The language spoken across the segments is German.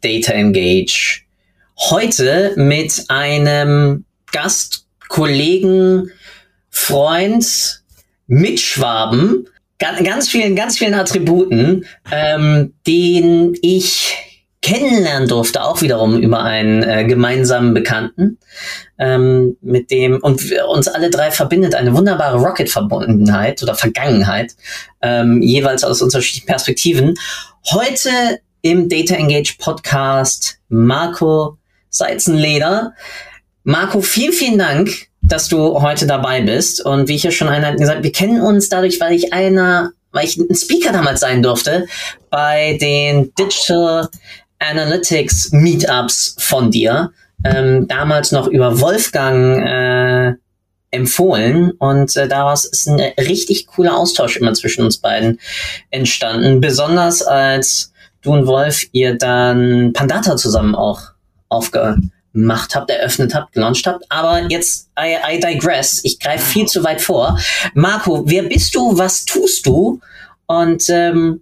Data Engage. Heute mit einem Gast, Kollegen, Freund, Mitschwaben, ganz vielen, ganz vielen Attributen, ähm, den ich kennenlernen durfte, auch wiederum über einen äh, gemeinsamen Bekannten, ähm, mit dem und uns alle drei verbindet eine wunderbare Rocket-Verbundenheit oder Vergangenheit, ähm, jeweils aus unterschiedlichen Perspektiven. Heute im Data Engage Podcast Marco Seizenleder. Marco, vielen, vielen Dank, dass du heute dabei bist. Und wie ich ja schon einleitend gesagt, wir kennen uns dadurch, weil ich einer, weil ich ein Speaker damals sein durfte bei den Digital Analytics Meetups von dir. Ähm, damals noch über Wolfgang äh, empfohlen und äh, daraus ist ein richtig cooler Austausch immer zwischen uns beiden entstanden. Besonders als du und Wolf ihr dann Pandata zusammen auch aufgemacht habt, eröffnet habt, gelauncht habt. Aber jetzt, I, I digress. Ich greife viel zu weit vor. Marco, wer bist du? Was tust du? Und ähm,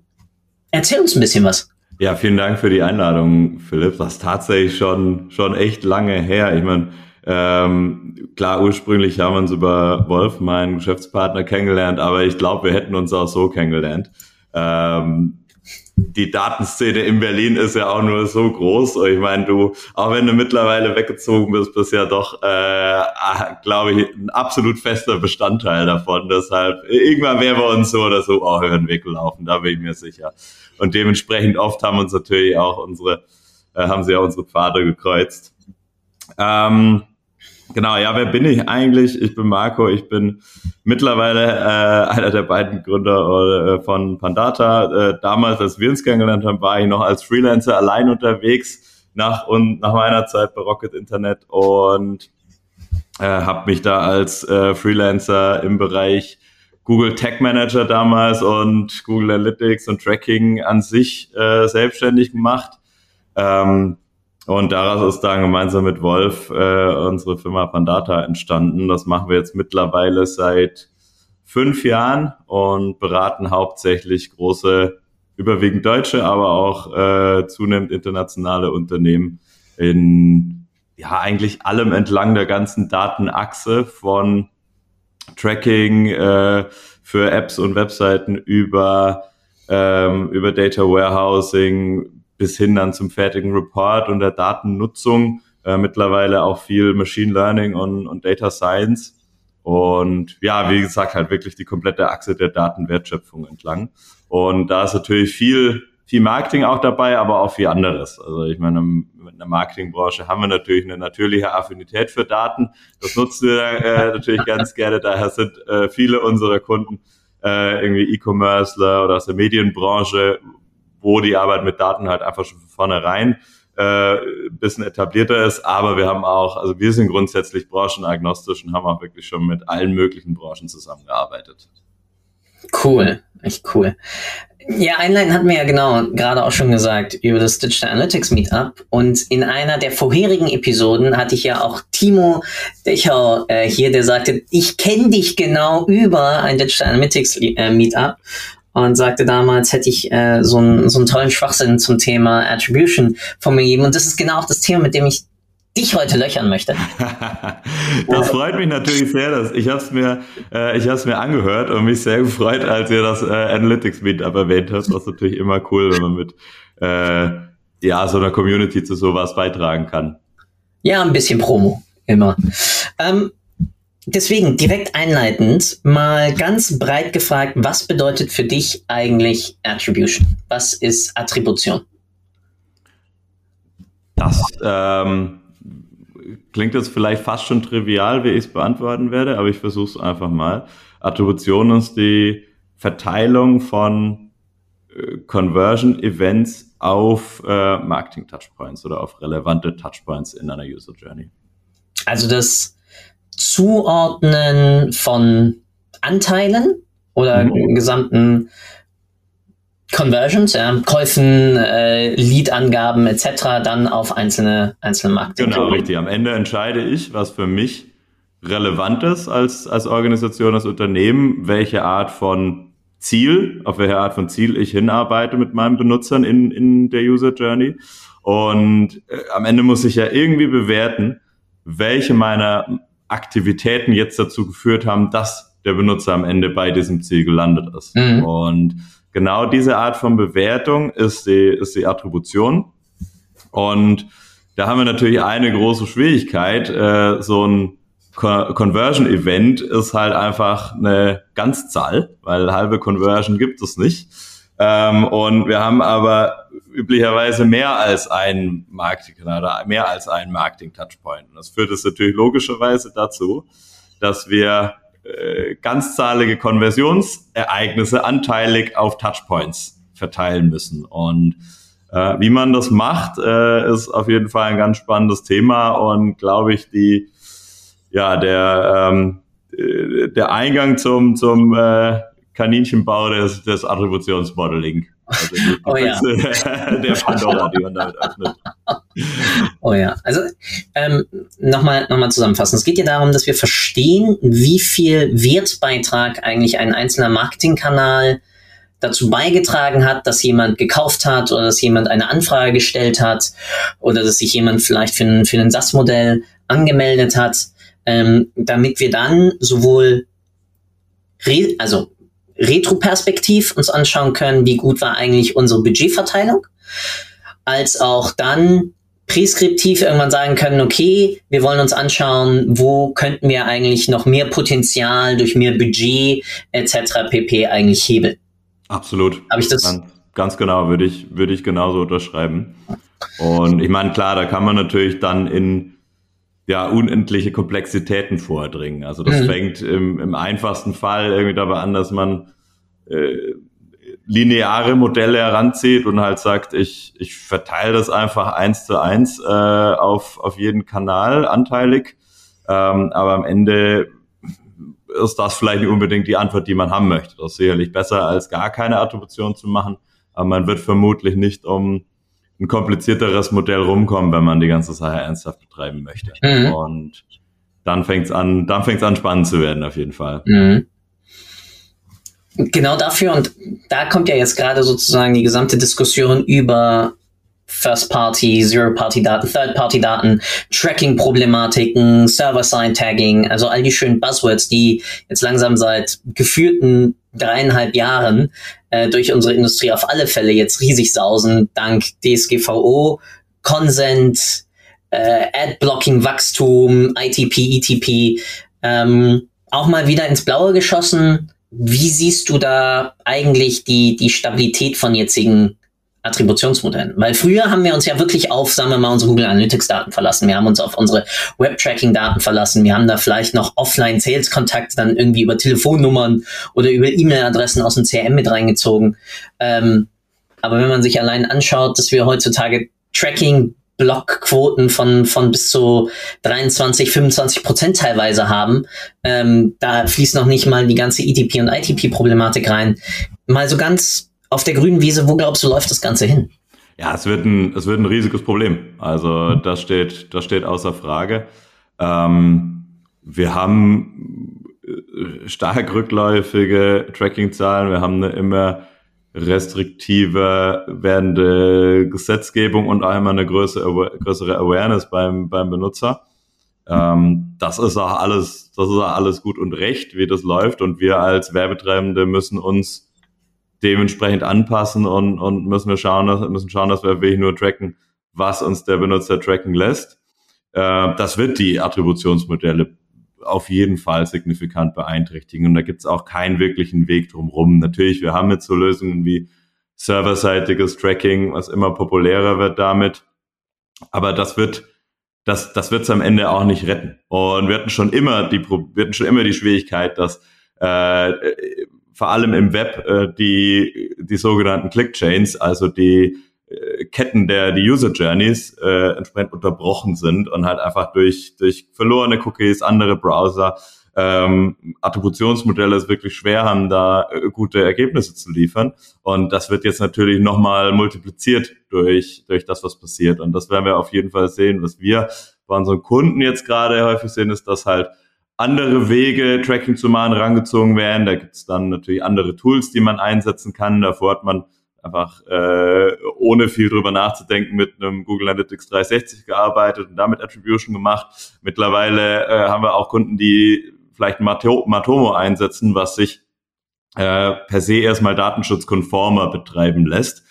erzähl uns ein bisschen was. Ja, vielen Dank für die Einladung, Philipp. Das ist tatsächlich schon, schon echt lange her. Ich meine, ähm, klar, ursprünglich haben wir uns über Wolf, meinen Geschäftspartner, kennengelernt, aber ich glaube, wir hätten uns auch so kennengelernt. Ähm, die Datenszene in Berlin ist ja auch nur so groß. Ich meine, du, auch wenn du mittlerweile weggezogen bist, bist ja doch, äh, ah, glaube ich, ein absolut fester Bestandteil davon. Deshalb, irgendwann werden wir uns so oder so auch über den Weg gelaufen, da bin ich mir sicher. Und dementsprechend oft haben uns natürlich auch unsere, äh, haben sie auch unsere Pfade gekreuzt. Ähm, Genau, ja, wer bin ich eigentlich? Ich bin Marco, ich bin mittlerweile äh, einer der beiden Gründer äh, von Pandata. Äh, damals, als wir uns kennengelernt haben, war ich noch als Freelancer allein unterwegs nach, und, nach meiner Zeit bei Rocket Internet und äh, habe mich da als äh, Freelancer im Bereich Google Tag Manager damals und Google Analytics und Tracking an sich äh, selbstständig gemacht. Ähm, und daraus ist dann gemeinsam mit Wolf äh, unsere Firma Pandata entstanden. Das machen wir jetzt mittlerweile seit fünf Jahren und beraten hauptsächlich große, überwiegend deutsche, aber auch äh, zunehmend internationale Unternehmen in ja eigentlich allem entlang der ganzen Datenachse von Tracking äh, für Apps und Webseiten über ähm, über Data Warehousing bis hin dann zum fertigen Report und der Datennutzung. Äh, mittlerweile auch viel Machine Learning und, und Data Science. Und ja, wie gesagt, halt wirklich die komplette Achse der Datenwertschöpfung entlang. Und da ist natürlich viel, viel Marketing auch dabei, aber auch viel anderes. Also ich meine, in der Marketingbranche haben wir natürlich eine natürliche Affinität für Daten. Das nutzen wir äh, natürlich ganz gerne. Daher sind äh, viele unserer Kunden äh, irgendwie E-Commercer oder aus der Medienbranche, wo die Arbeit mit Daten halt einfach schon von vornherein äh, bisschen etablierter ist. Aber wir haben auch, also wir sind grundsätzlich branchenagnostisch und haben auch wirklich schon mit allen möglichen Branchen zusammengearbeitet. Cool, echt cool. Ja, Einleiten hat mir ja genau gerade auch schon gesagt über das Digital Analytics Meetup. Und in einer der vorherigen Episoden hatte ich ja auch Timo Dechau äh, hier, der sagte, ich kenne dich genau über ein Digital Analytics äh, Meetup und sagte damals, hätte ich äh, so, einen, so einen tollen Schwachsinn zum Thema Attribution von mir gegeben. Und das ist genau auch das Thema, mit dem ich dich heute löchern möchte. das freut mich natürlich sehr. Dass ich habe es mir, äh, ich habe mir angehört und mich sehr gefreut, als ihr das äh, Analytics Meetup erwähnt habt. Was natürlich immer cool, wenn man mit äh, ja so einer Community zu sowas beitragen kann. Ja, ein bisschen Promo immer. Ähm, Deswegen direkt einleitend mal ganz breit gefragt, was bedeutet für dich eigentlich Attribution? Was ist Attribution? Das ähm, klingt jetzt vielleicht fast schon trivial, wie ich es beantworten werde, aber ich versuche es einfach mal. Attribution ist die Verteilung von äh, Conversion-Events auf äh, Marketing-Touchpoints oder auf relevante Touchpoints in einer User Journey. Also das Zuordnen von Anteilen oder mhm. gesamten Conversions, ja, Käufen, äh, Lead-Angaben etc. dann auf einzelne, einzelne Marketing. Genau, richtig. Am Ende entscheide ich, was für mich relevant ist als, als Organisation, als Unternehmen, welche Art von Ziel, auf welche Art von Ziel ich hinarbeite mit meinen Benutzern in, in der User Journey. Und äh, am Ende muss ich ja irgendwie bewerten, welche meiner Aktivitäten jetzt dazu geführt haben, dass der Benutzer am Ende bei diesem Ziel gelandet ist. Mhm. Und genau diese Art von Bewertung ist die, ist die Attribution. Und da haben wir natürlich eine große Schwierigkeit. Äh, so ein Conversion Event ist halt einfach eine Ganzzahl, weil halbe Conversion gibt es nicht. Ähm, und wir haben aber üblicherweise mehr als ein Marketing-Kanal oder mehr als einen Marketing-Touchpoint. Das führt es natürlich logischerweise dazu, dass wir äh, ganzzahlige Konversionsereignisse anteilig auf Touchpoints verteilen müssen. Und äh, wie man das macht, äh, ist auf jeden Fall ein ganz spannendes Thema und glaube ich, die ja der ähm, äh, der Eingang zum zum äh, Kaninchenbau des, des Attributionsmodeling. Also die, oh ja. der Pandora, die man damit öffnet. Oh ja, also ähm, nochmal noch mal zusammenfassen. Es geht ja darum, dass wir verstehen, wie viel Wertbeitrag eigentlich ein einzelner Marketingkanal dazu beigetragen hat, dass jemand gekauft hat oder dass jemand eine Anfrage gestellt hat oder dass sich jemand vielleicht für ein, für ein SAS-Modell angemeldet hat, ähm, damit wir dann sowohl also retroperspektiv uns anschauen können, wie gut war eigentlich unsere Budgetverteilung, als auch dann präskriptiv irgendwann sagen können, okay, wir wollen uns anschauen, wo könnten wir eigentlich noch mehr Potenzial durch mehr Budget etc. pp. eigentlich hebeln. Absolut. Habe ich das? Ganz, ganz genau, würde ich, würde ich genauso unterschreiben. Und ich meine, klar, da kann man natürlich dann in ja, unendliche Komplexitäten vordringen. Also das mhm. fängt im, im einfachsten Fall irgendwie dabei an, dass man äh, lineare Modelle heranzieht und halt sagt, ich, ich verteile das einfach eins zu eins äh, auf, auf jeden Kanal anteilig. Ähm, aber am Ende ist das vielleicht nicht unbedingt die Antwort, die man haben möchte. Das ist sicherlich besser, als gar keine Attribution zu machen. Aber man wird vermutlich nicht um ein komplizierteres Modell rumkommen, wenn man die ganze Sache ernsthaft betreiben möchte. Mhm. Und dann fängt's an, dann fängt's an spannend zu werden, auf jeden Fall. Mhm. Genau dafür und da kommt ja jetzt gerade sozusagen die gesamte Diskussion über First-Party, Zero-Party-Daten, Third-Party-Daten, Tracking-Problematiken, Server-Side-Tagging, also all die schönen Buzzwords, die jetzt langsam seit geführten dreieinhalb Jahren äh, durch unsere Industrie auf alle Fälle jetzt riesig sausen, dank DSGVO, Consent, äh, Ad-Blocking, Wachstum, ITP, ETP, ähm, auch mal wieder ins Blaue geschossen. Wie siehst du da eigentlich die, die Stabilität von jetzigen Attributionsmodellen. Weil früher haben wir uns ja wirklich auf, sagen wir mal, unsere Google Analytics Daten verlassen. Wir haben uns auf unsere Web-Tracking Daten verlassen. Wir haben da vielleicht noch offline Sales Kontakte dann irgendwie über Telefonnummern oder über E-Mail-Adressen aus dem CRM mit reingezogen. Ähm, aber wenn man sich allein anschaut, dass wir heutzutage Tracking Blockquoten von, von bis zu 23, 25 Prozent teilweise haben. Ähm, da fließt noch nicht mal die ganze ETP und ITP-Problematik rein. Mal so ganz auf der grünen Wiese, wo glaubst du, läuft das Ganze hin? Ja, es wird ein, es wird ein riesiges Problem. Also das steht, das steht außer Frage. Ähm, wir haben äh, stark rückläufige Tracking-Zahlen. Wir haben eine immer restriktiver werdende Gesetzgebung und einmal eine größere, größere Awareness beim, beim Benutzer. Ähm, das ist auch alles, das ist auch alles gut und recht, wie das läuft. Und wir als Werbetreibende müssen uns dementsprechend anpassen und, und müssen wir schauen, müssen schauen, dass wir wirklich nur tracken, was uns der Benutzer tracken lässt. Äh, das wird die Attributionsmodelle auf jeden Fall signifikant beeinträchtigen. Und da gibt es auch keinen wirklichen Weg drumherum. Natürlich, wir haben jetzt so Lösungen wie serverseitiges Tracking, was immer populärer wird damit. Aber das wird, das, das wird es am Ende auch nicht retten. Und wir hatten schon immer die, wir hatten schon immer die Schwierigkeit, dass äh, vor allem im Web äh, die, die sogenannten Click-Chains, also die äh, Ketten der die User Journeys äh, entsprechend unterbrochen sind und halt einfach durch durch verlorene Cookies, andere Browser, ähm, Attributionsmodelle es wirklich schwer haben, da äh, gute Ergebnisse zu liefern. Und das wird jetzt natürlich nochmal multipliziert durch durch das, was passiert. Und das werden wir auf jeden Fall sehen. Was wir bei unseren Kunden jetzt gerade häufig sehen, ist, dass halt andere Wege, Tracking zu machen, rangezogen werden. Da gibt es dann natürlich andere Tools, die man einsetzen kann. Davor hat man einfach äh, ohne viel drüber nachzudenken mit einem Google Analytics 360 gearbeitet und damit Attribution gemacht. Mittlerweile äh, haben wir auch Kunden, die vielleicht Matomo einsetzen, was sich äh, per se erstmal datenschutzkonformer betreiben lässt.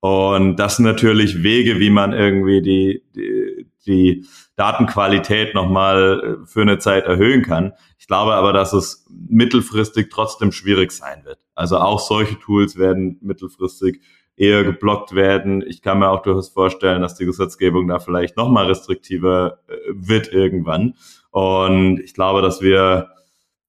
Und das sind natürlich Wege, wie man irgendwie die, die, die Datenqualität nochmal äh, für eine Zeit erhöhen kann. Ich glaube aber, dass es mittelfristig trotzdem schwierig sein wird. Also auch solche Tools werden mittelfristig eher geblockt werden. Ich kann mir auch durchaus vorstellen, dass die Gesetzgebung da vielleicht nochmal restriktiver äh, wird irgendwann. Und ich glaube, dass wir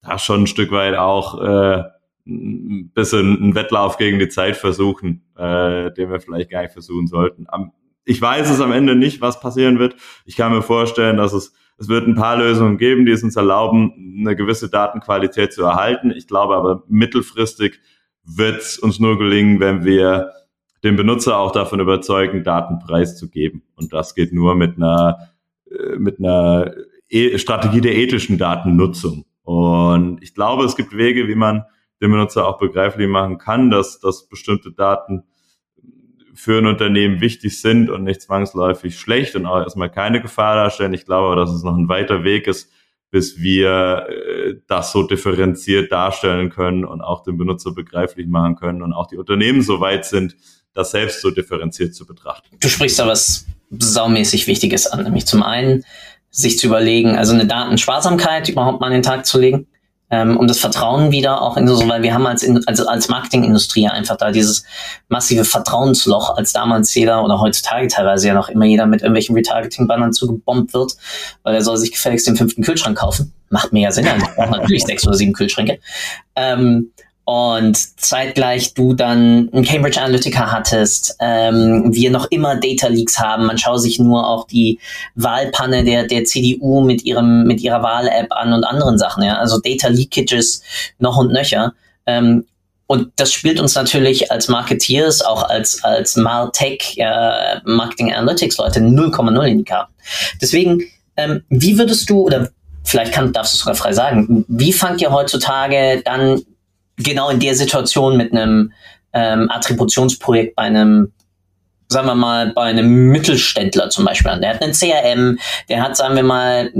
da schon ein Stück weit auch äh, ein bisschen einen Wettlauf gegen die Zeit versuchen, äh, den wir vielleicht gar nicht versuchen sollten. Am ich weiß es am Ende nicht, was passieren wird. Ich kann mir vorstellen, dass es, es wird ein paar Lösungen geben, die es uns erlauben, eine gewisse Datenqualität zu erhalten. Ich glaube aber mittelfristig wird es uns nur gelingen, wenn wir den Benutzer auch davon überzeugen, Daten preiszugeben. Und das geht nur mit einer, äh, mit einer e Strategie der ethischen Datennutzung. Und ich glaube, es gibt Wege, wie man den Benutzer auch begreiflich machen kann, dass, dass bestimmte Daten für ein Unternehmen wichtig sind und nicht zwangsläufig schlecht und auch erstmal keine Gefahr darstellen. Ich glaube, dass es noch ein weiter Weg ist, bis wir äh, das so differenziert darstellen können und auch den Benutzer begreiflich machen können und auch die Unternehmen so weit sind, das selbst so differenziert zu betrachten. Du sprichst da was saumäßig Wichtiges an, nämlich zum einen sich zu überlegen, also eine Datensparsamkeit überhaupt mal an den Tag zu legen ähm, um das Vertrauen wieder auch in so, weil wir haben als, als, als Marketingindustrie einfach da dieses massive Vertrauensloch, als damals jeder oder heutzutage teilweise ja noch immer jeder mit irgendwelchen Retargeting-Bannern zugebombt wird, weil er soll sich gefälligst den fünften Kühlschrank kaufen. Macht mehr Sinn, also ich brauche natürlich sechs oder sieben Kühlschränke. Ähm, und zeitgleich du dann ein Cambridge Analytica hattest, ähm, wir noch immer Data Leaks haben. Man schaue sich nur auch die Wahlpanne der, der CDU mit ihrem, mit ihrer Wahl-App an und anderen Sachen, ja. Also Data Leakages noch und nöcher. Ähm, und das spielt uns natürlich als Marketeers, auch als, als Martech, äh, Marketing Analytics Leute 0,0 in die Karten. Deswegen, ähm, wie würdest du, oder vielleicht kann, darfst du sogar frei sagen, wie fangt ihr heutzutage dann genau in der Situation mit einem ähm, Attributionsprojekt bei einem sagen wir mal, bei einem Mittelständler zum Beispiel an. Der hat einen CRM, der hat, sagen wir mal,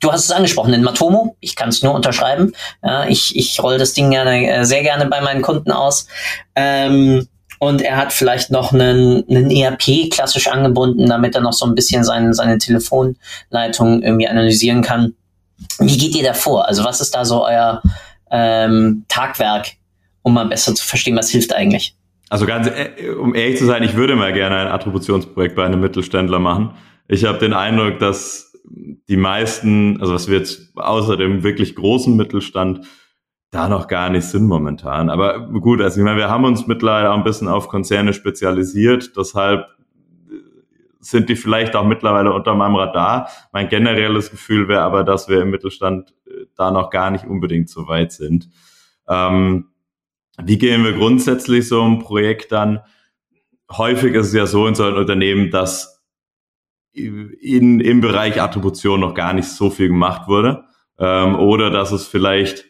du hast es angesprochen, den Matomo. Ich kann es nur unterschreiben. Ja, ich ich roll das Ding gerne, äh, sehr gerne bei meinen Kunden aus. Ähm, und er hat vielleicht noch einen, einen ERP klassisch angebunden, damit er noch so ein bisschen seine, seine Telefonleitung irgendwie analysieren kann. Wie geht ihr da vor? Also was ist da so euer, ähm, Tagwerk, um mal besser zu verstehen, was hilft eigentlich. Also ganz, äh, um ehrlich zu sein, ich würde mal gerne ein Attributionsprojekt bei einem Mittelständler machen. Ich habe den Eindruck, dass die meisten, also was wir jetzt außer dem wirklich großen Mittelstand, da noch gar nicht sind momentan. Aber gut, also ich meine, wir haben uns mittlerweile auch ein bisschen auf Konzerne spezialisiert, deshalb sind die vielleicht auch mittlerweile unter meinem Radar. Mein generelles Gefühl wäre aber, dass wir im Mittelstand äh, da noch gar nicht unbedingt so weit sind. Ähm, wie gehen wir grundsätzlich so ein Projekt dann? Häufig ist es ja so in so einem Unternehmen, dass in, im Bereich Attribution noch gar nicht so viel gemacht wurde. Ähm, oder dass es vielleicht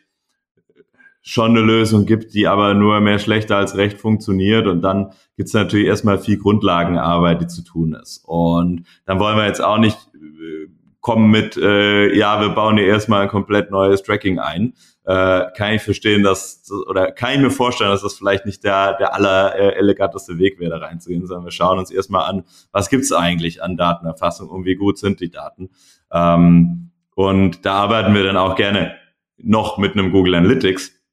schon eine Lösung gibt, die aber nur mehr schlechter als recht funktioniert. Und dann gibt es natürlich erstmal viel Grundlagenarbeit, die zu tun ist. Und dann wollen wir jetzt auch nicht äh, kommen mit, äh, ja, wir bauen hier erstmal ein komplett neues Tracking ein. Äh, kann ich verstehen, dass, oder kann ich mir vorstellen, dass das vielleicht nicht der, der aller äh, eleganteste Weg wäre, da reinzugehen, sondern wir schauen uns erstmal an, was gibt's eigentlich an Datenerfassung und wie gut sind die Daten. Ähm, und da arbeiten wir dann auch gerne noch mit einem Google Analytics,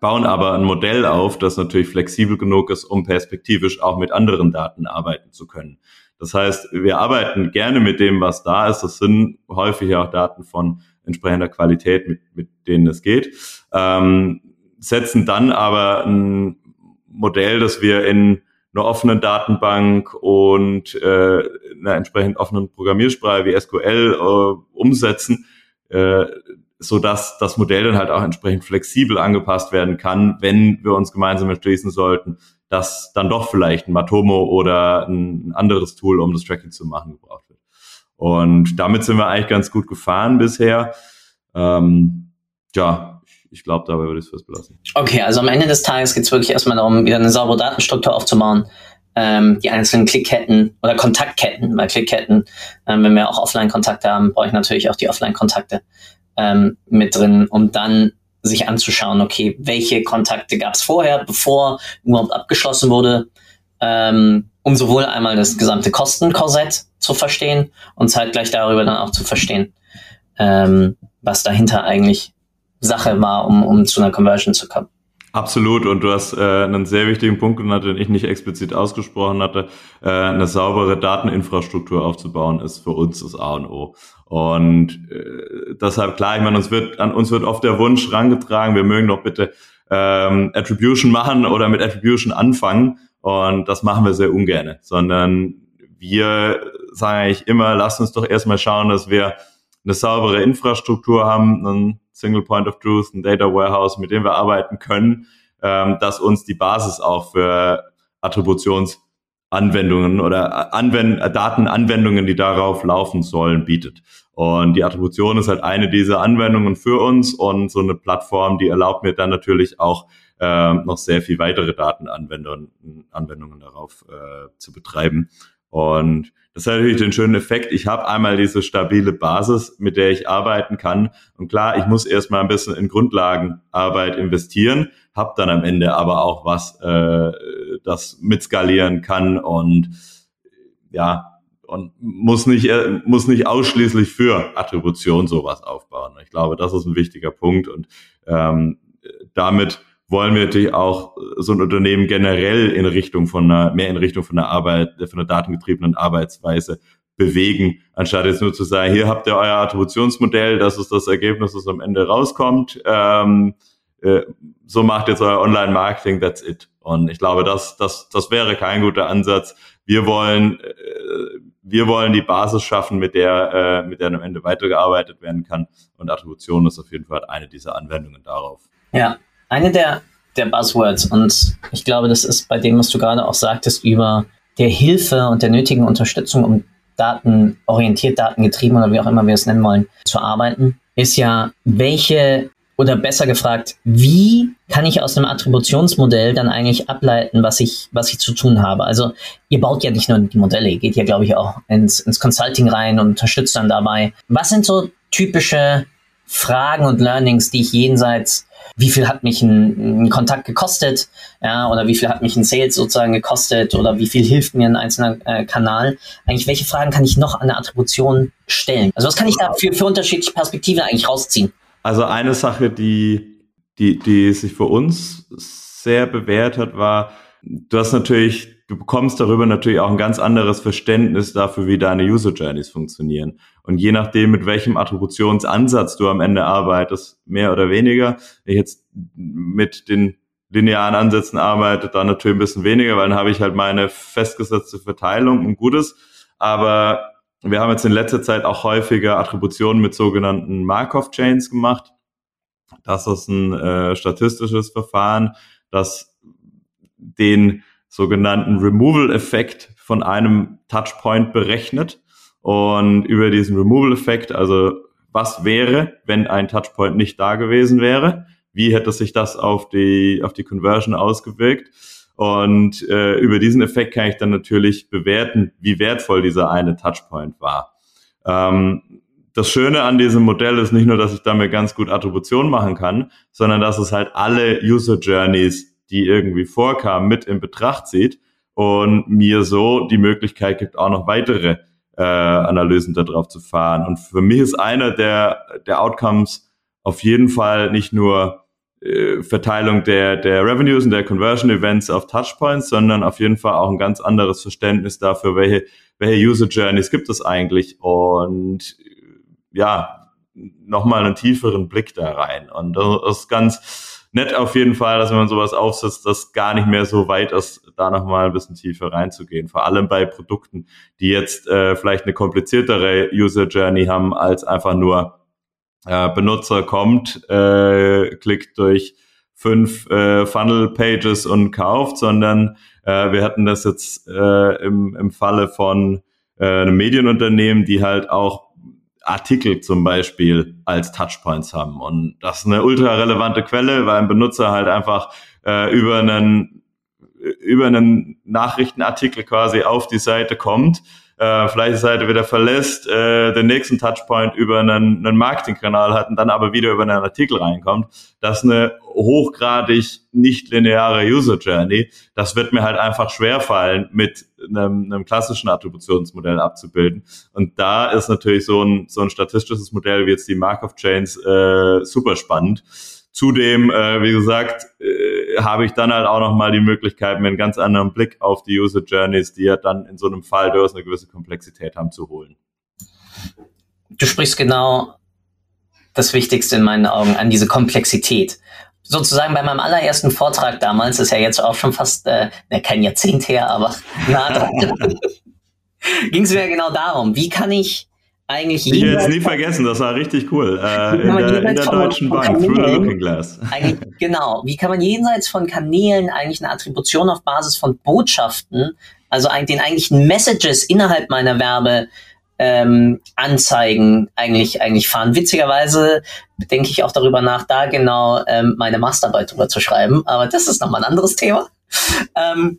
bauen aber ein Modell auf, das natürlich flexibel genug ist, um perspektivisch auch mit anderen Daten arbeiten zu können. Das heißt, wir arbeiten gerne mit dem, was da ist. Das sind häufig auch Daten von entsprechender Qualität, mit, mit denen es geht. Ähm, setzen dann aber ein Modell, das wir in einer offenen Datenbank und äh, einer entsprechend offenen Programmiersprache wie SQL äh, umsetzen, äh, so dass das Modell dann halt auch entsprechend flexibel angepasst werden kann, wenn wir uns gemeinsam entschließen sollten, dass dann doch vielleicht ein Matomo oder ein anderes Tool, um das Tracking zu machen, gebraucht wird. Und damit sind wir eigentlich ganz gut gefahren bisher. Ähm, ja, ich glaube, dabei würde ich es fast belassen. Okay, also am Ende des Tages geht es wirklich erstmal darum, wieder eine saubere Datenstruktur aufzubauen, ähm, die einzelnen Klickketten oder Kontaktketten, weil Klickketten, ähm, wenn wir auch Offline-Kontakte haben, brauche ich natürlich auch die Offline-Kontakte ähm, mit drin, um dann sich anzuschauen, okay, welche Kontakte gab es vorher, bevor überhaupt abgeschlossen wurde, ähm, um sowohl einmal das gesamte Kostenkorsett zu verstehen und zeitgleich darüber dann auch zu verstehen, ähm, was dahinter eigentlich Sache war, um, um zu einer Conversion zu kommen. Absolut. Und du hast äh, einen sehr wichtigen Punkt genannt, den ich nicht explizit ausgesprochen hatte. Äh, eine saubere Dateninfrastruktur aufzubauen, ist für uns das A und O. Und äh, deshalb klar, ich meine, uns wird an uns wird oft der Wunsch rangetragen, wir mögen doch bitte ähm, Attribution machen oder mit Attribution anfangen. Und das machen wir sehr ungern, sondern wir sagen eigentlich immer, lasst uns doch erstmal schauen, dass wir eine saubere Infrastruktur haben, einen Single Point of Truth, ein Data Warehouse, mit dem wir arbeiten können, ähm, das uns die Basis auch für Attributionsanwendungen oder Anwend Datenanwendungen, die darauf laufen sollen, bietet. Und die Attribution ist halt eine dieser Anwendungen für uns und so eine Plattform, die erlaubt mir dann natürlich auch äh, noch sehr viel weitere Datenanwendungen Anwendungen darauf äh, zu betreiben. Und das hat natürlich den schönen Effekt, ich habe einmal diese stabile Basis, mit der ich arbeiten kann. Und klar, ich muss erstmal ein bisschen in Grundlagenarbeit investieren, habe dann am Ende aber auch was, äh, das mitskalieren kann und ja, und muss nicht, äh, muss nicht ausschließlich für Attribution sowas aufbauen. Ich glaube, das ist ein wichtiger Punkt und ähm, damit wollen wir natürlich auch so ein Unternehmen generell in Richtung von einer, mehr in Richtung von einer Arbeit, von einer datengetriebenen Arbeitsweise bewegen, anstatt jetzt nur zu sagen, hier habt ihr euer Attributionsmodell, das ist das Ergebnis, das am Ende rauskommt. Ähm, äh, so macht jetzt euer Online-Marketing, that's it. Und ich glaube, das, das, das wäre kein guter Ansatz. Wir wollen, äh, wir wollen die Basis schaffen, mit der, äh, mit der am Ende weitergearbeitet werden kann. Und Attribution ist auf jeden Fall eine dieser Anwendungen darauf. Ja, eine der, der Buzzwords, und ich glaube, das ist bei dem, was du gerade auch sagtest, über der Hilfe und der nötigen Unterstützung, um datenorientiert, datengetrieben oder wie auch immer wir es nennen wollen, zu arbeiten, ist ja, welche oder besser gefragt, wie kann ich aus einem Attributionsmodell dann eigentlich ableiten, was ich, was ich zu tun habe? Also ihr baut ja nicht nur die Modelle, ihr geht ja, glaube ich, auch ins, ins Consulting rein und unterstützt dann dabei. Was sind so typische Fragen und Learnings, die ich jenseits wie viel hat mich ein, ein, Kontakt gekostet, ja, oder wie viel hat mich ein Sales sozusagen gekostet, oder wie viel hilft mir ein einzelner äh, Kanal. Eigentlich, welche Fragen kann ich noch an der Attribution stellen? Also was kann ich da für, für unterschiedliche Perspektiven eigentlich rausziehen? Also eine Sache, die, die, die sich für uns sehr bewährt hat, war, du hast natürlich du bekommst darüber natürlich auch ein ganz anderes Verständnis dafür, wie deine User Journeys funktionieren. Und je nachdem, mit welchem Attributionsansatz du am Ende arbeitest, mehr oder weniger, wenn ich jetzt mit den linearen Ansätzen arbeite, dann natürlich ein bisschen weniger, weil dann habe ich halt meine festgesetzte Verteilung und Gutes. Aber wir haben jetzt in letzter Zeit auch häufiger Attributionen mit sogenannten Markov-Chains gemacht. Das ist ein äh, statistisches Verfahren, das den sogenannten Removal-Effekt von einem Touchpoint berechnet. Und über diesen Removal-Effekt, also was wäre, wenn ein Touchpoint nicht da gewesen wäre? Wie hätte sich das auf die, auf die Conversion ausgewirkt? Und äh, über diesen Effekt kann ich dann natürlich bewerten, wie wertvoll dieser eine Touchpoint war. Ähm, das Schöne an diesem Modell ist nicht nur, dass ich damit ganz gut Attribution machen kann, sondern dass es halt alle User Journeys die irgendwie vorkamen, mit in Betracht zieht und mir so die Möglichkeit gibt, auch noch weitere äh, Analysen darauf zu fahren. Und für mich ist einer der, der Outcomes auf jeden Fall nicht nur äh, Verteilung der, der Revenues und der Conversion Events auf Touchpoints, sondern auf jeden Fall auch ein ganz anderes Verständnis dafür, welche, welche User Journeys gibt es eigentlich und ja, nochmal einen tieferen Blick da rein. Und das ist ganz, nett auf jeden Fall, dass wenn man sowas aufsetzt, das gar nicht mehr so weit ist, da nochmal ein bisschen tiefer reinzugehen. Vor allem bei Produkten, die jetzt äh, vielleicht eine kompliziertere User Journey haben als einfach nur äh, Benutzer kommt, äh, klickt durch fünf äh, Funnel Pages und kauft, sondern äh, wir hatten das jetzt äh, im, im Falle von äh, einem Medienunternehmen, die halt auch Artikel zum Beispiel als Touchpoints haben. Und das ist eine ultra relevante Quelle, weil ein Benutzer halt einfach äh, über einen über einen Nachrichtenartikel quasi auf die Seite kommt äh, vielleicht die Seite wieder verlässt, äh, den nächsten Touchpoint über einen, einen Marketingkanal hat und dann aber wieder über einen Artikel reinkommt. Das ist eine hochgradig nicht lineare User Journey. Das wird mir halt einfach schwerfallen, mit einem, einem klassischen Attributionsmodell abzubilden. Und da ist natürlich so ein, so ein statistisches Modell wie jetzt die Markov Chains äh, super spannend. Zudem, äh, wie gesagt, äh, habe ich dann halt auch nochmal die Möglichkeit, mir einen ganz anderen Blick auf die User Journeys, die ja dann in so einem Fall durchaus eine gewisse Komplexität haben, zu holen. Du sprichst genau das Wichtigste in meinen Augen an diese Komplexität. Sozusagen bei meinem allerersten Vortrag damals, ist ja jetzt auch schon fast äh, kein Jahrzehnt her, aber na, ging es mir genau darum, wie kann ich eigentlich Ich werde es nie vergessen, das war richtig cool. Äh, in, der, in der Deutschen Bank, Through the Looking Glass. genau. Wie kann man jenseits von Kanälen eigentlich eine Attribution auf Basis von Botschaften, also den eigentlichen Messages innerhalb meiner Werbe ähm, Anzeigen eigentlich eigentlich fahren. Witzigerweise denke ich auch darüber nach, da genau ähm, meine Masterarbeit drüber zu schreiben, aber das ist nochmal ein anderes Thema. Ähm,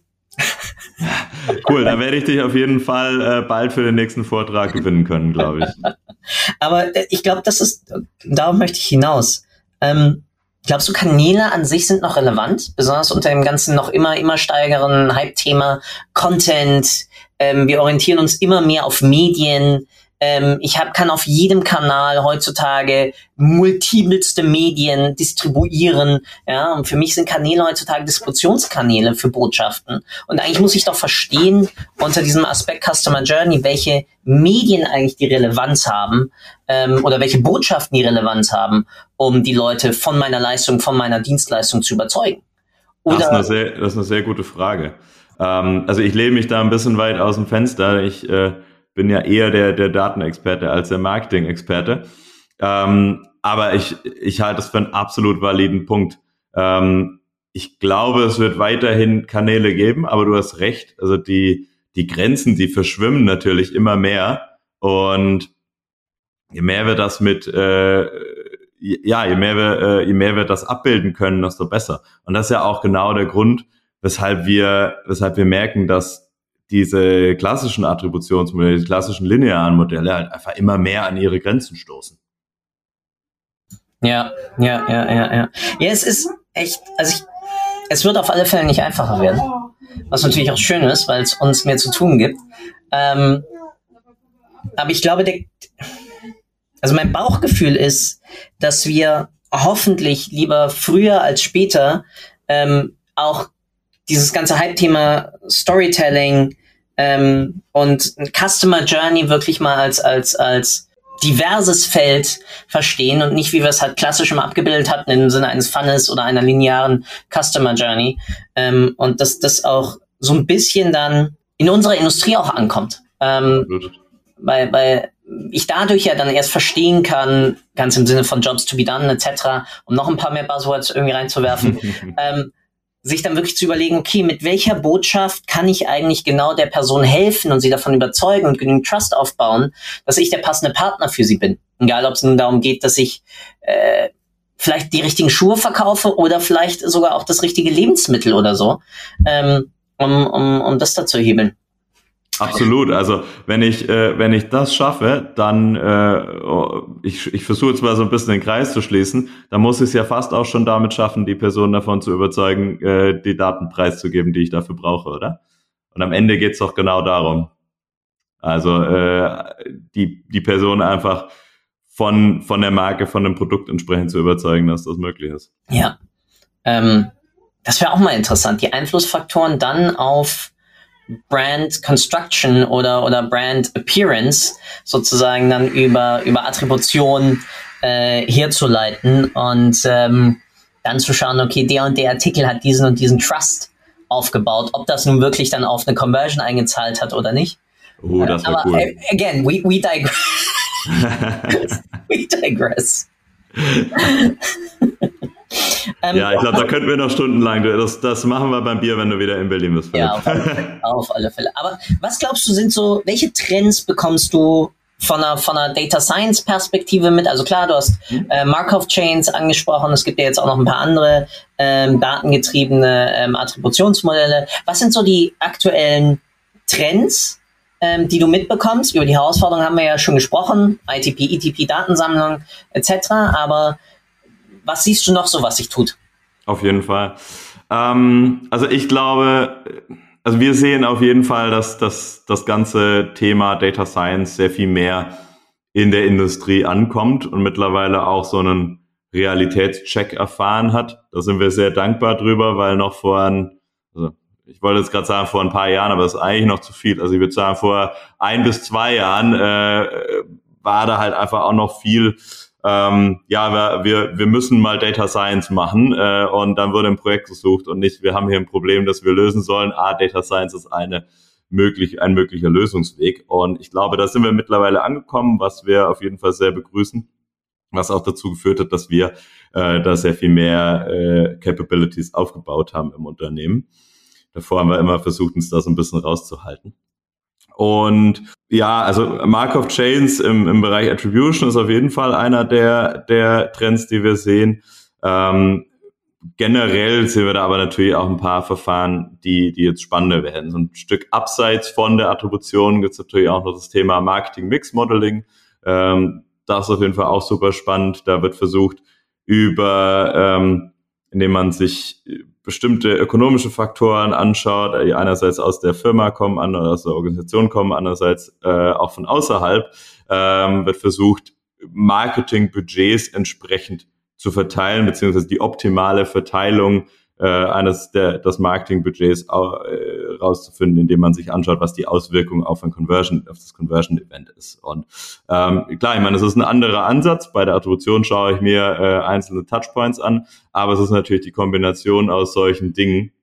Cool, da werde ich dich auf jeden Fall äh, bald für den nächsten Vortrag gewinnen können, glaube ich. Aber äh, ich glaube, das ist, darauf möchte ich hinaus. Ähm, glaubst du, Kanäle an sich sind noch relevant? Besonders unter dem ganzen noch immer, immer steigeren Hype-Thema Content. Ähm, wir orientieren uns immer mehr auf Medien. Ähm, ich hab, kann auf jedem Kanal heutzutage multiplste Medien distribuieren. Ja, und für mich sind Kanäle heutzutage Distributionskanäle für Botschaften. Und eigentlich muss ich doch verstehen unter diesem Aspekt Customer Journey, welche Medien eigentlich die Relevanz haben ähm, oder welche Botschaften die Relevanz haben, um die Leute von meiner Leistung, von meiner Dienstleistung zu überzeugen. Oder das, ist eine sehr, das ist eine sehr gute Frage. Ähm, also ich lehne mich da ein bisschen weit aus dem Fenster. Ich äh, bin ja eher der, der Datenexperte als der Marketing-Experte. Ähm, aber ich, ich halte es für einen absolut validen Punkt. Ähm, ich glaube, es wird weiterhin Kanäle geben, aber du hast recht. Also die, die Grenzen, die verschwimmen natürlich immer mehr. Und je mehr wir das mit, äh, ja, je mehr wir, äh, je mehr wir das abbilden können, desto besser. Und das ist ja auch genau der Grund, weshalb wir, weshalb wir merken, dass diese klassischen Attributionsmodelle, die klassischen linearen Modelle halt einfach immer mehr an ihre Grenzen stoßen. Ja, ja, ja, ja, ja. Ja, es ist echt, also ich, es wird auf alle Fälle nicht einfacher werden. Was natürlich auch schön ist, weil es uns mehr zu tun gibt. Ähm, aber ich glaube, der, also mein Bauchgefühl ist, dass wir hoffentlich lieber früher als später ähm, auch dieses ganze Hype-Thema Storytelling ähm, und Customer Journey wirklich mal als, als, als diverses Feld verstehen und nicht, wie wir es halt klassisch immer abgebildet hatten im Sinne eines Funnels oder einer linearen Customer Journey. Ähm, und dass das auch so ein bisschen dann in unserer Industrie auch ankommt. Ähm, weil, weil ich dadurch ja dann erst verstehen kann, ganz im Sinne von Jobs to be done etc., um noch ein paar mehr Buzzwords irgendwie reinzuwerfen, ähm, sich dann wirklich zu überlegen, okay, mit welcher Botschaft kann ich eigentlich genau der Person helfen und sie davon überzeugen und genügend Trust aufbauen, dass ich der passende Partner für sie bin. Egal, ob es nun darum geht, dass ich äh, vielleicht die richtigen Schuhe verkaufe oder vielleicht sogar auch das richtige Lebensmittel oder so, ähm, um, um, um das dazu hebeln. Absolut. Also wenn ich äh, wenn ich das schaffe, dann äh, ich, ich versuche jetzt mal so ein bisschen den Kreis zu schließen, dann muss ich es ja fast auch schon damit schaffen, die Person davon zu überzeugen, äh, die Daten preiszugeben, die ich dafür brauche, oder? Und am Ende geht's doch genau darum. Also äh, die die Person einfach von von der Marke, von dem Produkt entsprechend zu überzeugen, dass das möglich ist. Ja, ähm, das wäre auch mal interessant. Die Einflussfaktoren dann auf Brand Construction oder, oder Brand Appearance sozusagen dann über, über Attribution äh, herzuleiten. Und ähm, dann zu schauen, okay, der und der Artikel hat diesen und diesen Trust aufgebaut, ob das nun wirklich dann auf eine Conversion eingezahlt hat oder nicht. Oh, das war Aber cool. again, we, we digress. we digress. ähm, ja, ich glaube, da könnten wir noch stundenlang. Das, das machen wir beim Bier, wenn du wieder in Berlin bist. Ja, auf alle, Fälle, auf alle Fälle. Aber was glaubst du, sind so, welche Trends bekommst du von einer, von einer Data Science Perspektive mit? Also klar, du hast mhm. äh, Markov Chains angesprochen. Es gibt ja jetzt auch noch ein paar andere ähm, datengetriebene ähm, Attributionsmodelle. Was sind so die aktuellen Trends, ähm, die du mitbekommst? Über die Herausforderungen haben wir ja schon gesprochen. ITP, ETP, Datensammlung etc. Aber was siehst du noch so, was sich tut? Auf jeden Fall. Ähm, also ich glaube, also wir sehen auf jeden Fall, dass, dass das ganze Thema Data Science sehr viel mehr in der Industrie ankommt und mittlerweile auch so einen Realitätscheck erfahren hat. Da sind wir sehr dankbar drüber, weil noch vor ein, also ich wollte jetzt gerade sagen vor ein paar Jahren, aber das ist eigentlich noch zu viel. Also ich würde sagen, vor ein bis zwei Jahren äh, war da halt einfach auch noch viel ähm, ja, wir, wir müssen mal Data Science machen äh, und dann wurde ein Projekt gesucht und nicht, wir haben hier ein Problem, das wir lösen sollen. Ah, Data Science ist eine möglich, ein möglicher Lösungsweg. Und ich glaube, da sind wir mittlerweile angekommen, was wir auf jeden Fall sehr begrüßen, was auch dazu geführt hat, dass wir äh, da sehr viel mehr äh, Capabilities aufgebaut haben im Unternehmen. Davor haben wir immer versucht, uns da so ein bisschen rauszuhalten. Und ja, also Markov Chains im, im Bereich Attribution ist auf jeden Fall einer der, der Trends, die wir sehen. Ähm, generell sehen wir da aber natürlich auch ein paar Verfahren, die, die jetzt spannender werden. So ein Stück abseits von der Attribution gibt es natürlich auch noch das Thema Marketing Mix Modeling. Ähm, das ist auf jeden Fall auch super spannend. Da wird versucht, über, ähm, indem man sich bestimmte ökonomische Faktoren anschaut, die einerseits aus der Firma kommen, andererseits aus der Organisation kommen, andererseits äh, auch von außerhalb, ähm, wird versucht, Marketingbudgets entsprechend zu verteilen, beziehungsweise die optimale Verteilung äh, eines der, des Marketingbudgets äh, rauszufinden, indem man sich anschaut, was die Auswirkung auf ein Conversion, auf das Conversion-Event ist. Und ähm, klar, ich meine, es ist ein anderer Ansatz. Bei der Attribution schaue ich mir äh, einzelne Touchpoints an, aber es ist natürlich die Kombination aus solchen Dingen,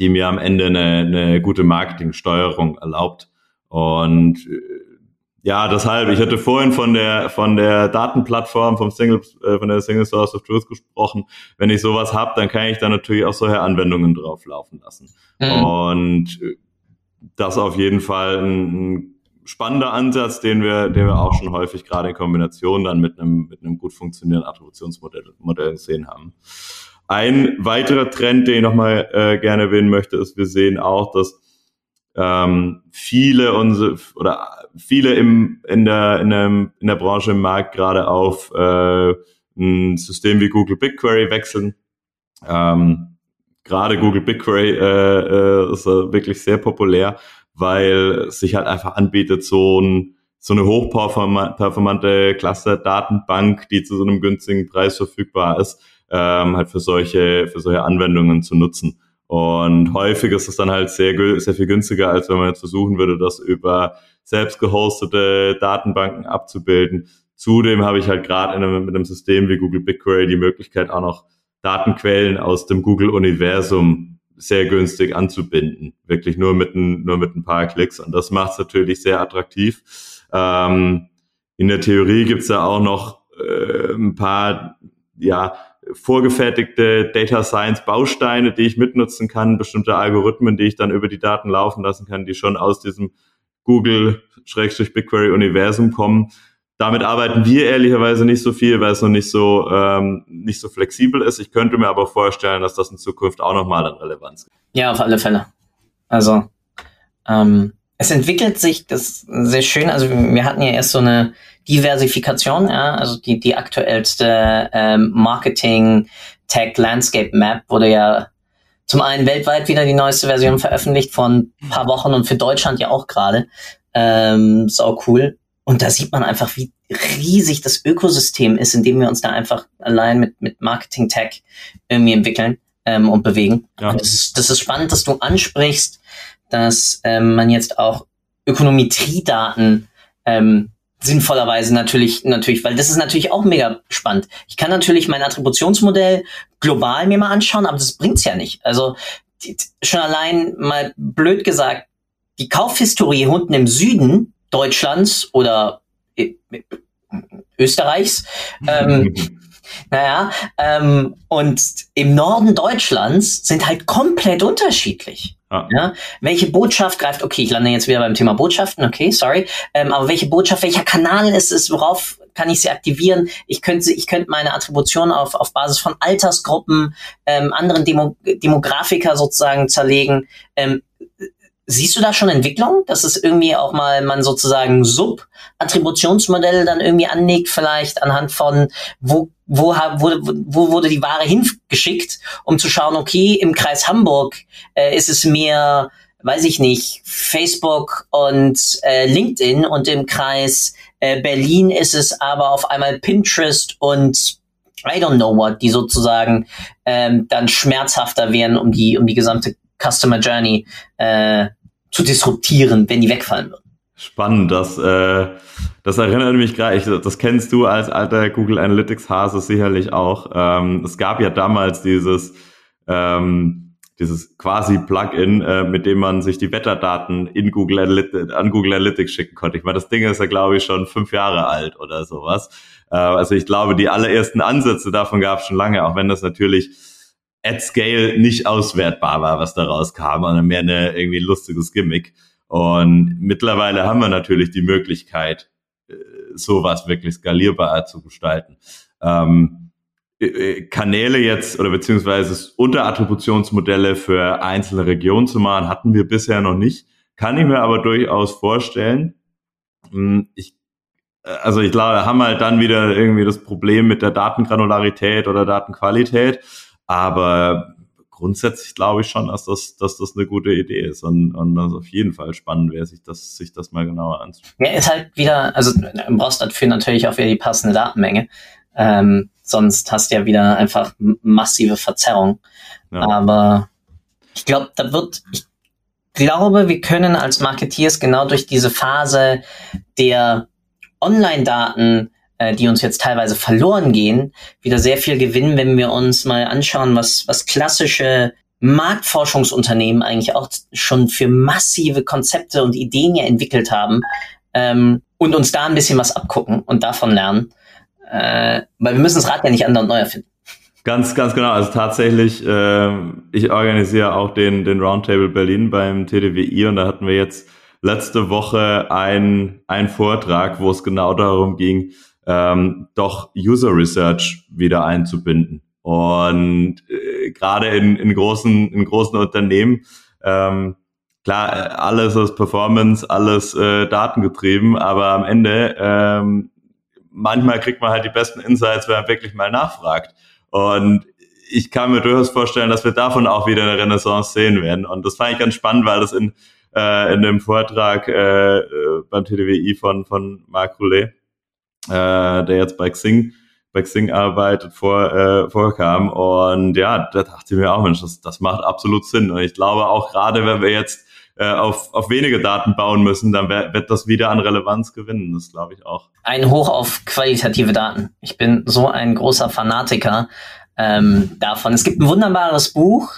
die mir am Ende eine, eine gute Marketingsteuerung erlaubt. Und äh, ja, deshalb, ich hatte vorhin von der von der Datenplattform vom Single äh, von der Single Source of Truth gesprochen. Wenn ich sowas habe, dann kann ich da natürlich auch solche Anwendungen drauf laufen lassen. Mhm. Und äh, das ist auf jeden Fall ein, ein spannender Ansatz, den wir, den wir auch schon häufig gerade in Kombination dann mit einem mit einem gut funktionierenden Attributionsmodell Modell gesehen haben. Ein weiterer Trend, den ich nochmal äh, gerne erwähnen möchte, ist, wir sehen auch, dass ähm, viele unsere oder viele im, in, der, in, der, in der Branche im Markt gerade auf äh, ein System wie Google BigQuery wechseln. Ähm, gerade Google BigQuery äh, äh, ist äh, wirklich sehr populär, weil sich halt einfach anbietet, so ein so eine hochperformante Cluster-Datenbank, die zu so einem günstigen Preis verfügbar ist, ähm, halt für solche, für solche Anwendungen zu nutzen. Und häufig ist es dann halt sehr, sehr viel günstiger, als wenn man jetzt versuchen würde, das über selbst gehostete Datenbanken abzubilden. Zudem habe ich halt gerade mit einem System wie Google BigQuery die Möglichkeit auch noch Datenquellen aus dem Google-Universum sehr günstig anzubinden. Wirklich nur mit ein, nur mit ein paar Klicks. Und das macht es natürlich sehr attraktiv. Ähm, in der Theorie gibt es da auch noch äh, ein paar, ja, vorgefertigte Data Science Bausteine, die ich mitnutzen kann, bestimmte Algorithmen, die ich dann über die Daten laufen lassen kann, die schon aus diesem Google-BigQuery-Universum kommen. Damit arbeiten wir ehrlicherweise nicht so viel, weil es noch nicht so ähm, nicht so flexibel ist. Ich könnte mir aber vorstellen, dass das in Zukunft auch nochmal an Relevanz gibt. Ja, auf alle Fälle. Also ähm, es entwickelt sich das sehr schön. Also wir hatten ja erst so eine Diversifikation, ja, also die, die aktuellste ähm, Marketing Tech Landscape Map wurde ja zum einen weltweit wieder die neueste Version veröffentlicht von ein paar Wochen und für Deutschland ja auch gerade. Ähm, so cool. Und da sieht man einfach, wie riesig das Ökosystem ist, in dem wir uns da einfach allein mit, mit Marketing Tech irgendwie entwickeln ähm, und bewegen. Ja. Und das, ist, das ist spannend, dass du ansprichst, dass ähm, man jetzt auch Ökonometriedaten ähm, sinnvollerweise natürlich, natürlich, weil das ist natürlich auch mega spannend. Ich kann natürlich mein Attributionsmodell global mir mal anschauen, aber das bringt's ja nicht. Also die, schon allein mal blöd gesagt, die Kaufhistorie unten im Süden Deutschlands oder äh, Österreichs, ähm, naja, ähm, und im Norden Deutschlands sind halt komplett unterschiedlich. Ah. Ja, welche Botschaft greift, okay, ich lande jetzt wieder beim Thema Botschaften, okay, sorry, ähm, aber welche Botschaft, welcher Kanal ist es, worauf kann ich sie aktivieren? Ich könnte, ich könnte meine Attribution auf, auf Basis von Altersgruppen, ähm, anderen Demo Demografiker sozusagen zerlegen. Ähm, Siehst du da schon Entwicklung, dass es irgendwie auch mal man sozusagen Sub-Attributionsmodelle dann irgendwie anlegt, vielleicht anhand von wo, wo, wo, wo wurde die Ware hingeschickt, um zu schauen, okay, im Kreis Hamburg äh, ist es mehr, weiß ich nicht, Facebook und äh, LinkedIn und im Kreis äh, Berlin ist es aber auf einmal Pinterest und I don't know what, die sozusagen ähm, dann schmerzhafter werden, um die, um die gesamte Customer Journey äh, zu disruptieren, wenn die wegfallen würden. Spannend, das, äh, das erinnert mich gerade, das kennst du als alter Google Analytics Hase sicherlich auch. Ähm, es gab ja damals dieses, ähm, dieses quasi Plugin, äh, mit dem man sich die Wetterdaten in Google Analytics, an Google Analytics schicken konnte. Ich meine, das Ding ist ja, glaube ich, schon fünf Jahre alt oder sowas. Äh, also ich glaube, die allerersten Ansätze davon gab es schon lange, auch wenn das natürlich at scale nicht auswertbar war, was daraus kam, sondern mehr eine irgendwie lustiges Gimmick. Und mittlerweile haben wir natürlich die Möglichkeit, äh, sowas wirklich skalierbar zu gestalten. Ähm, äh, äh, Kanäle jetzt oder beziehungsweise Unterattributionsmodelle für einzelne Regionen zu machen, hatten wir bisher noch nicht. Kann ich mir aber durchaus vorstellen. Hm, ich, also ich glaube, haben halt dann wieder irgendwie das Problem mit der Datengranularität oder Datenqualität. Aber grundsätzlich glaube ich schon, dass das, dass das eine gute Idee ist und, und das auf jeden Fall spannend wäre, sich das, sich das mal genauer anzuschauen. Ja, ist halt wieder, also du brauchst dafür natürlich auch wieder die passende Datenmenge. Ähm, sonst hast du ja wieder einfach massive Verzerrung. Ja. Aber ich glaube, da wird, ich glaube, wir können als Marketeers genau durch diese Phase der Online-Daten äh, die uns jetzt teilweise verloren gehen, wieder sehr viel gewinnen, wenn wir uns mal anschauen, was, was klassische Marktforschungsunternehmen eigentlich auch schon für massive Konzepte und Ideen ja entwickelt haben ähm, und uns da ein bisschen was abgucken und davon lernen. Äh, weil wir müssen das Rad ja nicht andauernd neu erfinden. Ganz, ganz genau. Also tatsächlich, äh, ich organisiere auch den, den Roundtable Berlin beim TDWI und da hatten wir jetzt letzte Woche ein, ein Vortrag, wo es genau darum ging, ähm, doch User Research wieder einzubinden. Und äh, gerade in, in, großen, in großen Unternehmen, ähm, klar, alles ist Performance, alles äh, datengetrieben, aber am Ende ähm, manchmal kriegt man halt die besten Insights, wenn man wirklich mal nachfragt. Und ich kann mir durchaus vorstellen, dass wir davon auch wieder eine Renaissance sehen werden. Und das fand ich ganz spannend, weil das in, äh, in dem Vortrag äh, äh beim TDWI von, von Marc Roulet äh, der jetzt bei Xing bei Xing arbeitet, vor, äh, vorkam. Und ja, da dachte ich mir auch, Mensch, das, das macht absolut Sinn. Und ich glaube auch gerade, wenn wir jetzt äh, auf, auf wenige Daten bauen müssen, dann wird das wieder an Relevanz gewinnen. Das glaube ich auch. Ein Hoch auf qualitative Daten. Ich bin so ein großer Fanatiker ähm, davon. Es gibt ein wunderbares Buch,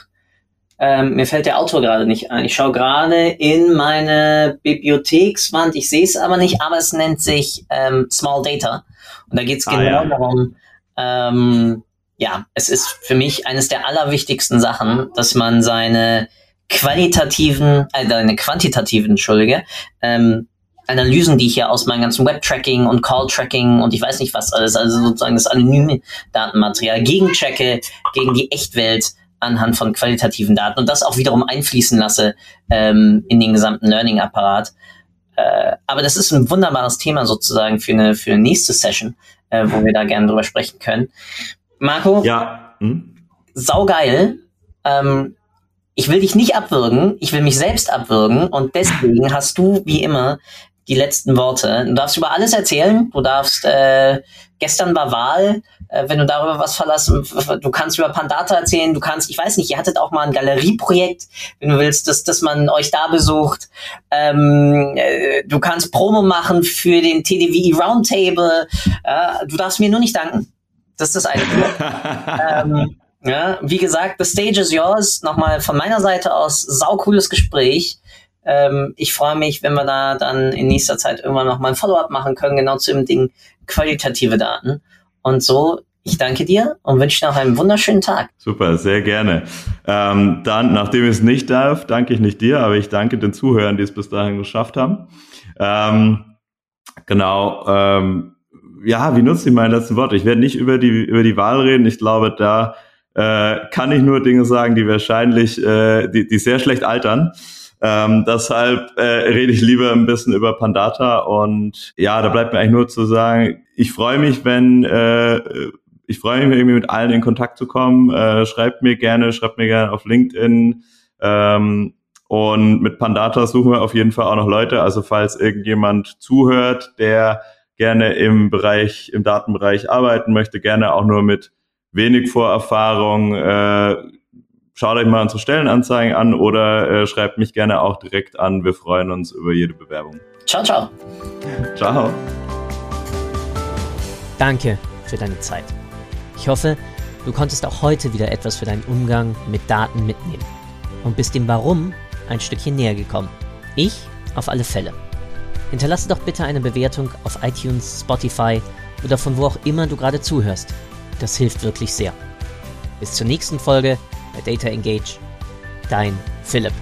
ähm, mir fällt der Autor gerade nicht ein. Ich schaue gerade in meine Bibliothekswand. Ich sehe es aber nicht, aber es nennt sich ähm, Small Data. Und da geht es ah, genau ja. darum, ähm, ja, es ist für mich eines der allerwichtigsten Sachen, dass man seine qualitativen, äh, seine quantitativen, Entschuldige, ähm, Analysen, die ich ja aus meinem ganzen Web-Tracking und Call-Tracking und ich weiß nicht was alles, also sozusagen das anonyme Datenmaterial gegenchecke gegen die Echtwelt anhand von qualitativen Daten und das auch wiederum einfließen lasse ähm, in den gesamten Learning-Apparat. Äh, aber das ist ein wunderbares Thema sozusagen für eine, für eine nächste Session, äh, wo wir da gerne drüber sprechen können. Marco? Ja. Hm? Saugeil. Ähm, ich will dich nicht abwürgen, ich will mich selbst abwürgen und deswegen hast du wie immer die letzten Worte. Du darfst über alles erzählen. Du darfst, äh, gestern war Wahl, äh, wenn du darüber was verlassen, du kannst über Pandata erzählen, du kannst, ich weiß nicht, ihr hattet auch mal ein Galerieprojekt, wenn du willst, dass, dass man euch da besucht. Ähm, äh, du kannst Promo machen für den TDWI Roundtable. Äh, du darfst mir nur nicht danken. Das ist das eine. ähm, ja, wie gesagt, the stage is yours. Nochmal von meiner Seite aus, saucooles Gespräch. Ähm, ich freue mich, wenn wir da dann in nächster Zeit irgendwann nochmal ein Follow-up machen können, genau zu dem Ding qualitative Daten. Und so, ich danke dir und wünsche dir noch einen wunderschönen Tag. Super, sehr gerne. Ähm, dann, nachdem ich es nicht darf, danke ich nicht dir, aber ich danke den Zuhörern, die es bis dahin geschafft haben. Ähm, genau. Ähm, ja, wie nutze ich meine letzten Worte? Ich werde nicht über die über die Wahl reden. Ich glaube, da äh, kann ich nur Dinge sagen, die wahrscheinlich, äh, die, die sehr schlecht altern. Ähm, deshalb äh, rede ich lieber ein bisschen über Pandata und ja, da bleibt mir eigentlich nur zu sagen, ich freue mich, wenn äh, ich freue mich irgendwie mit allen in Kontakt zu kommen. Äh, schreibt mir gerne, schreibt mir gerne auf LinkedIn. Ähm, und mit Pandata suchen wir auf jeden Fall auch noch Leute. Also falls irgendjemand zuhört, der gerne im Bereich, im Datenbereich arbeiten möchte, gerne auch nur mit wenig Vorerfahrung, äh, schaut euch mal unsere Stellenanzeigen an oder äh, schreibt mich gerne auch direkt an. Wir freuen uns über jede Bewerbung. Ciao, ciao. Ciao. Danke für deine Zeit. Ich hoffe, du konntest auch heute wieder etwas für deinen Umgang mit Daten mitnehmen und bist dem Warum ein Stückchen näher gekommen. Ich auf alle Fälle. Hinterlasse doch bitte eine Bewertung auf iTunes, Spotify oder von wo auch immer du gerade zuhörst. Das hilft wirklich sehr. Bis zur nächsten Folge bei Data Engage. Dein Philipp.